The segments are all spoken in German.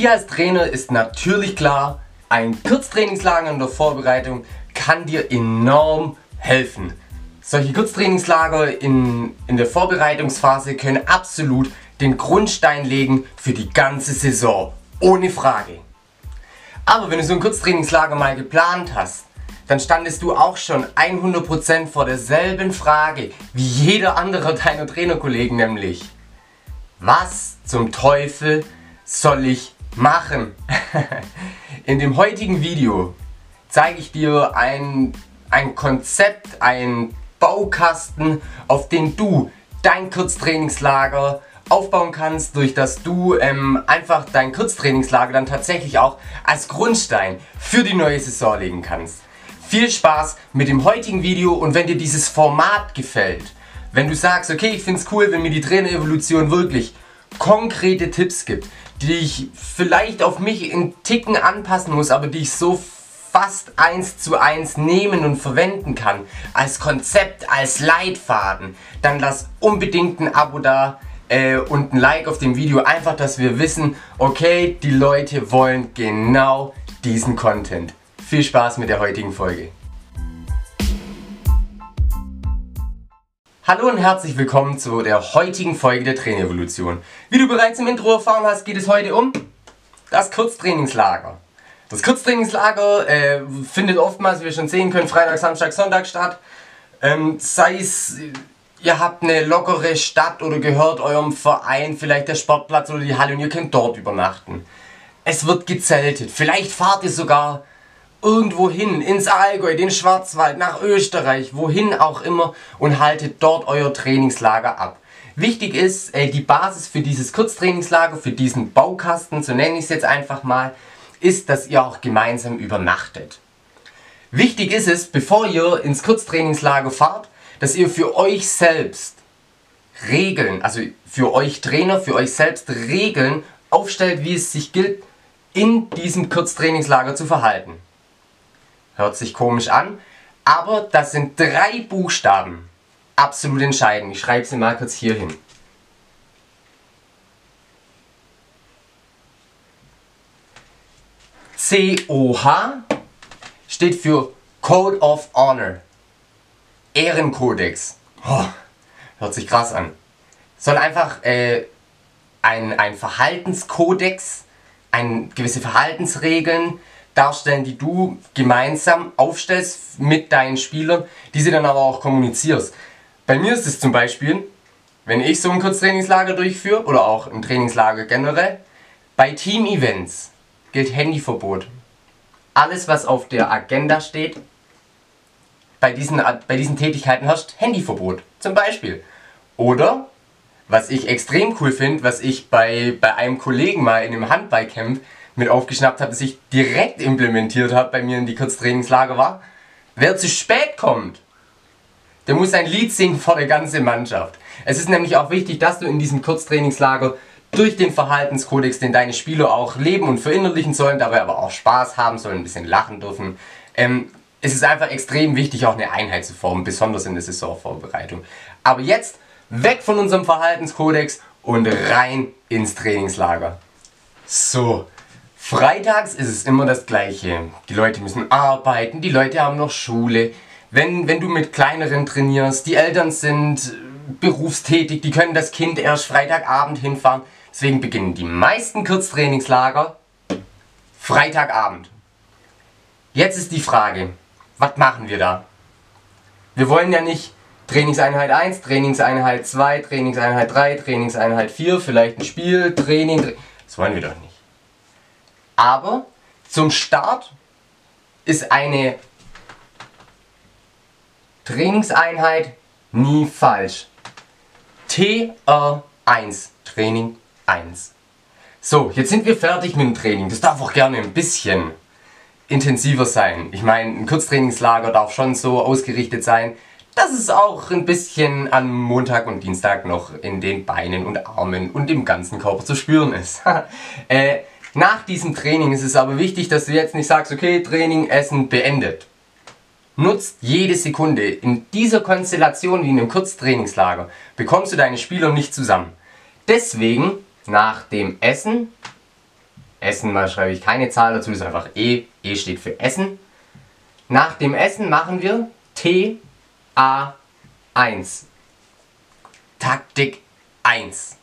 Dir als Trainer ist natürlich klar, ein Kurztrainingslager in der Vorbereitung kann dir enorm helfen. Solche Kurztrainingslager in, in der Vorbereitungsphase können absolut den Grundstein legen für die ganze Saison. Ohne Frage. Aber wenn du so ein Kurztrainingslager mal geplant hast, dann standest du auch schon 100% vor derselben Frage wie jeder andere deiner Trainerkollegen, nämlich was zum Teufel soll ich machen? In dem heutigen Video zeige ich dir ein, ein Konzept, ein Baukasten, auf den du dein Kurztrainingslager aufbauen kannst, durch das du ähm, einfach dein Kurztrainingslager dann tatsächlich auch als Grundstein für die neue Saison legen kannst. Viel Spaß mit dem heutigen Video und wenn dir dieses Format gefällt, wenn du sagst, okay, ich finde es cool, wenn mir die Trainerevolution wirklich konkrete Tipps gibt, die ich vielleicht auf mich in Ticken anpassen muss, aber die ich so fast eins zu eins nehmen und verwenden kann, als Konzept, als Leitfaden, dann lass unbedingt ein Abo da äh, und ein Like auf dem Video, einfach, dass wir wissen, okay, die Leute wollen genau diesen Content. Viel Spaß mit der heutigen Folge. Hallo und herzlich willkommen zu der heutigen Folge der Trainerevolution. Wie du bereits im Intro erfahren hast, geht es heute um das Kurztrainingslager. Das Kurztrainingslager äh, findet oftmals, wie wir schon sehen können, Freitag, Samstag, Sonntag statt. Ähm, sei es, ihr habt eine lockere Stadt oder gehört eurem Verein, vielleicht der Sportplatz oder die Halle und ihr könnt dort übernachten. Es wird gezeltet. Vielleicht fahrt ihr sogar irgendwo hin, ins Allgäu, den Schwarzwald, nach Österreich, wohin auch immer und haltet dort euer Trainingslager ab. Wichtig ist, äh, die Basis für dieses Kurztrainingslager, für diesen Baukasten, so nenne ich es jetzt einfach mal, ist, dass ihr auch gemeinsam übernachtet. Wichtig ist es, bevor ihr ins Kurztrainingslager fahrt, dass ihr für euch selbst Regeln, also für euch Trainer, für euch selbst Regeln aufstellt, wie es sich gilt, in diesem Kurztrainingslager zu verhalten. Hört sich komisch an, aber das sind drei Buchstaben absolut entscheidend. Ich schreibe sie mal kurz hier hin. COH steht für Code of Honor. Ehrenkodex. Oh, hört sich krass an. Soll einfach äh, ein, ein Verhaltenskodex, ein, gewisse Verhaltensregeln darstellen, die du gemeinsam aufstellst mit deinen Spielern, die sie dann aber auch kommunizierst. Bei mir ist es zum Beispiel, wenn ich so ein Kurztrainingslager durchführe oder auch ein Trainingslager generell, bei Team-Events gilt Handyverbot. Alles, was auf der Agenda steht, bei diesen, bei diesen Tätigkeiten herrscht Handyverbot. Zum Beispiel. Oder, was ich extrem cool finde, was ich bei, bei einem Kollegen mal in einem Handballcamp mit aufgeschnappt habe, das ich direkt implementiert habe bei mir in die Kurztrainingslager war, wer zu spät kommt, der muss ein Lied singen vor der ganzen Mannschaft. Es ist nämlich auch wichtig, dass du in diesem Kurztrainingslager durch den Verhaltenskodex, den deine Spieler auch leben und verinnerlichen sollen, dabei aber auch Spaß haben sollen, ein bisschen lachen dürfen. Ähm, es ist einfach extrem wichtig, auch eine Einheit zu formen, besonders in der Saisonvorbereitung. Aber jetzt weg von unserem Verhaltenskodex und rein ins Trainingslager. So, freitags ist es immer das Gleiche. Die Leute müssen arbeiten, die Leute haben noch Schule. Wenn, wenn du mit kleineren trainierst, die Eltern sind berufstätig, die können das Kind erst Freitagabend hinfahren. Deswegen beginnen die meisten Kurztrainingslager Freitagabend. Jetzt ist die Frage, was machen wir da? Wir wollen ja nicht Trainingseinheit 1, Trainingseinheit 2, Trainingseinheit 3, Trainingseinheit 4, vielleicht ein Spiel, Training. Das wollen wir doch nicht. Aber zum Start ist eine Trainingseinheit nie falsch. TR1, Training 1. So, jetzt sind wir fertig mit dem Training. Das darf auch gerne ein bisschen intensiver sein. Ich meine, ein Kurztrainingslager darf schon so ausgerichtet sein, dass es auch ein bisschen am Montag und Dienstag noch in den Beinen und Armen und im ganzen Körper zu spüren ist. äh, nach diesem Training ist es aber wichtig, dass du jetzt nicht sagst, okay, Training, Essen beendet. Nutzt jede Sekunde. In dieser Konstellation wie in einem Kurztrainingslager bekommst du deine Spieler nicht zusammen. Deswegen nach dem Essen Essen mal schreibe ich keine Zahl dazu, ist einfach E. E steht für Essen. Nach dem Essen machen wir T, A, 1. Taktik 1.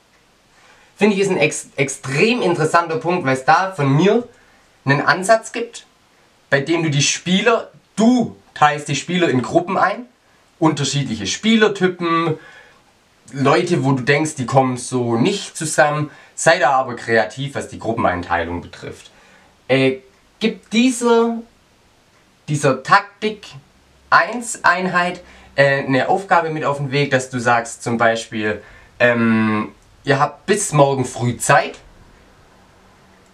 Finde ich ist ein ex extrem interessanter Punkt, weil es da von mir einen Ansatz gibt, bei dem du die Spieler, du teilst die Spieler in Gruppen ein, unterschiedliche Spielertypen, Leute, wo du denkst, die kommen so nicht zusammen, sei da aber kreativ, was die Gruppeneinteilung betrifft. Äh, gibt dieser, dieser Taktik 1 Einheit äh, eine Aufgabe mit auf den Weg, dass du sagst zum Beispiel, ähm, ihr habt bis morgen früh Zeit,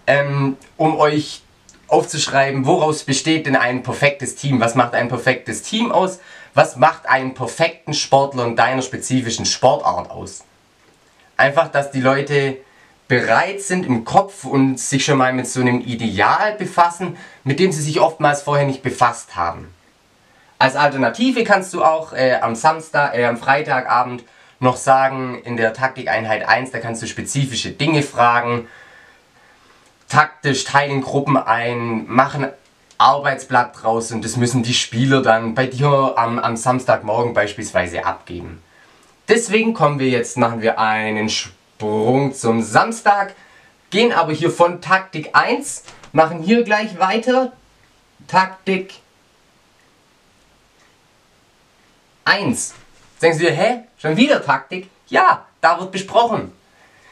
ähm, um euch aufzuschreiben, woraus besteht denn ein perfektes Team? Was macht ein perfektes Team aus? Was macht einen perfekten Sportler in deiner spezifischen Sportart aus? Einfach, dass die Leute bereit sind im Kopf und sich schon mal mit so einem Ideal befassen, mit dem sie sich oftmals vorher nicht befasst haben. Als Alternative kannst du auch äh, am Samstag, äh, am Freitagabend noch sagen, in der Taktikeinheit 1, da kannst du spezifische Dinge fragen, taktisch teilen Gruppen ein, machen Arbeitsblatt draus und das müssen die Spieler dann bei dir am, am Samstagmorgen beispielsweise abgeben. Deswegen kommen wir jetzt, machen wir einen Sprung zum Samstag, gehen aber hier von Taktik 1, machen hier gleich weiter, Taktik 1. Du dir, hä? Schon wieder Taktik? Ja, da wird besprochen.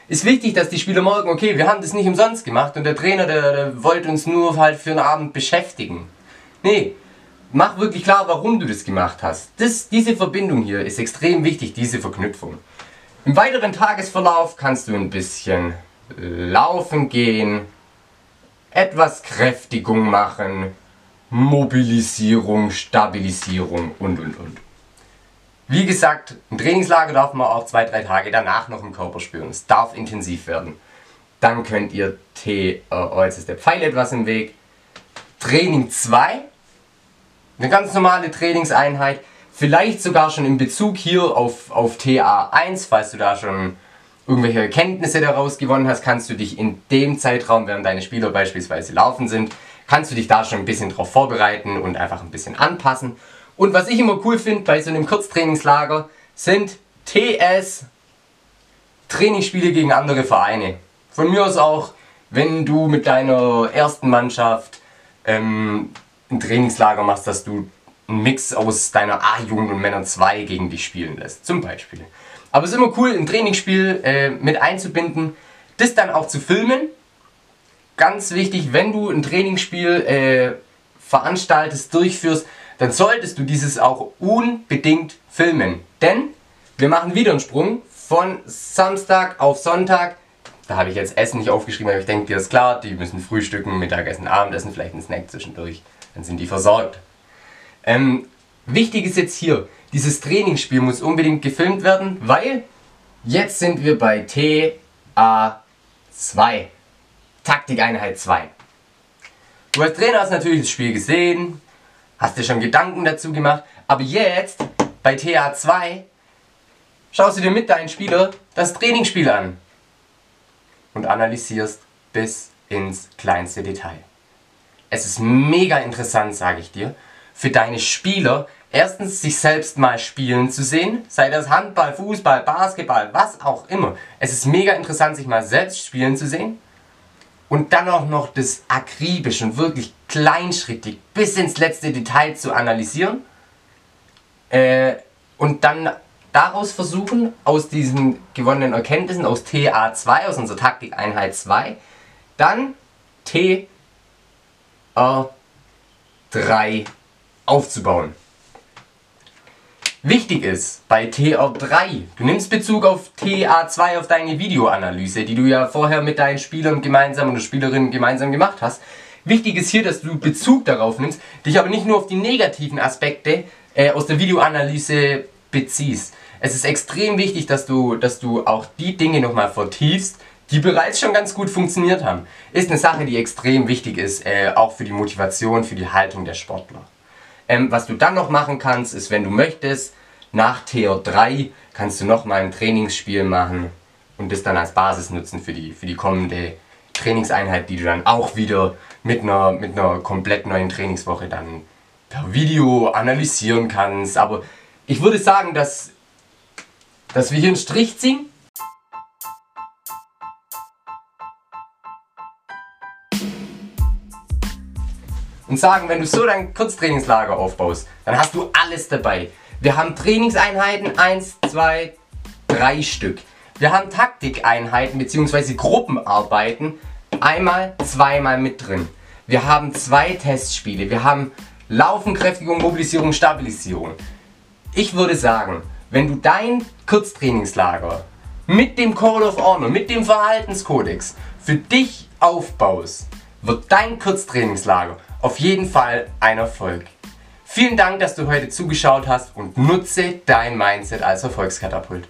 Ist wichtig, dass die Spieler morgen, okay, wir haben das nicht umsonst gemacht und der Trainer, der, der wollte uns nur halt für einen Abend beschäftigen. Nee, mach wirklich klar, warum du das gemacht hast. Das, diese Verbindung hier ist extrem wichtig, diese Verknüpfung. Im weiteren Tagesverlauf kannst du ein bisschen laufen gehen, etwas Kräftigung machen, Mobilisierung, Stabilisierung und und und. Wie gesagt, ein Trainingslager darf man auch zwei, drei Tage danach noch im Körper spüren. Es darf intensiv werden. Dann könnt ihr T, äh, oh, jetzt ist der Pfeil etwas im Weg. Training 2, eine ganz normale Trainingseinheit, vielleicht sogar schon in Bezug hier auf, auf TA1, falls du da schon irgendwelche Erkenntnisse daraus gewonnen hast, kannst du dich in dem Zeitraum, während deine Spieler beispielsweise laufen sind, kannst du dich da schon ein bisschen drauf vorbereiten und einfach ein bisschen anpassen. Und was ich immer cool finde bei so einem Kurztrainingslager, sind TS Trainingsspiele gegen andere Vereine. Von mir aus auch, wenn du mit deiner ersten Mannschaft ähm, ein Trainingslager machst, dass du einen Mix aus deiner A-Jugend und Männer 2 gegen dich spielen lässt, zum Beispiel. Aber es ist immer cool, ein Trainingsspiel äh, mit einzubinden, das dann auch zu filmen. Ganz wichtig, wenn du ein Trainingsspiel äh, veranstaltest, durchführst, dann solltest du dieses auch unbedingt filmen. Denn wir machen wieder einen Sprung von Samstag auf Sonntag. Da habe ich jetzt Essen nicht aufgeschrieben, aber ich denke, dir ist klar, die müssen frühstücken, Mittagessen, Abendessen, vielleicht einen Snack zwischendurch. Dann sind die versorgt. Ähm, wichtig ist jetzt hier, dieses Trainingsspiel muss unbedingt gefilmt werden, weil jetzt sind wir bei TA2. Taktikeinheit 2. Du als Trainer hast natürlich das Spiel gesehen, Hast dir schon Gedanken dazu gemacht? Aber jetzt, bei TA2, schaust du dir mit deinen Spieler das Trainingsspiel an und analysierst bis ins kleinste Detail. Es ist mega interessant, sage ich dir, für deine Spieler erstens sich selbst mal spielen zu sehen, sei das Handball, Fußball, Basketball, was auch immer. Es ist mega interessant, sich mal selbst spielen zu sehen und dann auch noch das akribisch und wirklich kleinschrittig bis ins letzte Detail zu analysieren äh, und dann daraus versuchen, aus diesen gewonnenen Erkenntnissen, aus TA2, aus unserer Taktikeinheit 2, dann TR3 aufzubauen. Wichtig ist bei TR3, du nimmst Bezug auf TA2, auf deine Videoanalyse, die du ja vorher mit deinen Spielern gemeinsam oder Spielerinnen gemeinsam gemacht hast. Wichtig ist hier, dass du Bezug darauf nimmst, dich aber nicht nur auf die negativen Aspekte äh, aus der Videoanalyse beziehst. Es ist extrem wichtig, dass du, dass du auch die Dinge nochmal vertiefst, die bereits schon ganz gut funktioniert haben. Ist eine Sache, die extrem wichtig ist, äh, auch für die Motivation, für die Haltung der Sportler. Ähm, was du dann noch machen kannst, ist, wenn du möchtest, nach TO3 kannst du noch mal ein Trainingsspiel machen und das dann als Basis nutzen für die, für die kommende Trainingseinheit, die du dann auch wieder mit einer, mit einer komplett neuen Trainingswoche dann per Video analysieren kannst. Aber ich würde sagen, dass, dass wir hier einen Strich ziehen. Und sagen, wenn du so dein Kurztrainingslager aufbaust, dann hast du alles dabei. Wir haben Trainingseinheiten 1, 2, 3 Stück. Wir haben Taktikeinheiten bzw. Gruppenarbeiten einmal, zweimal mit drin. Wir haben zwei Testspiele. Wir haben Laufen, Kräftigung, Mobilisierung, Stabilisierung. Ich würde sagen, wenn du dein Kurztrainingslager mit dem Call of Honor, mit dem Verhaltenskodex für dich aufbaust, wird dein Kurztrainingslager auf jeden Fall ein Erfolg. Vielen Dank, dass du heute zugeschaut hast und nutze dein Mindset als Erfolgskatapult.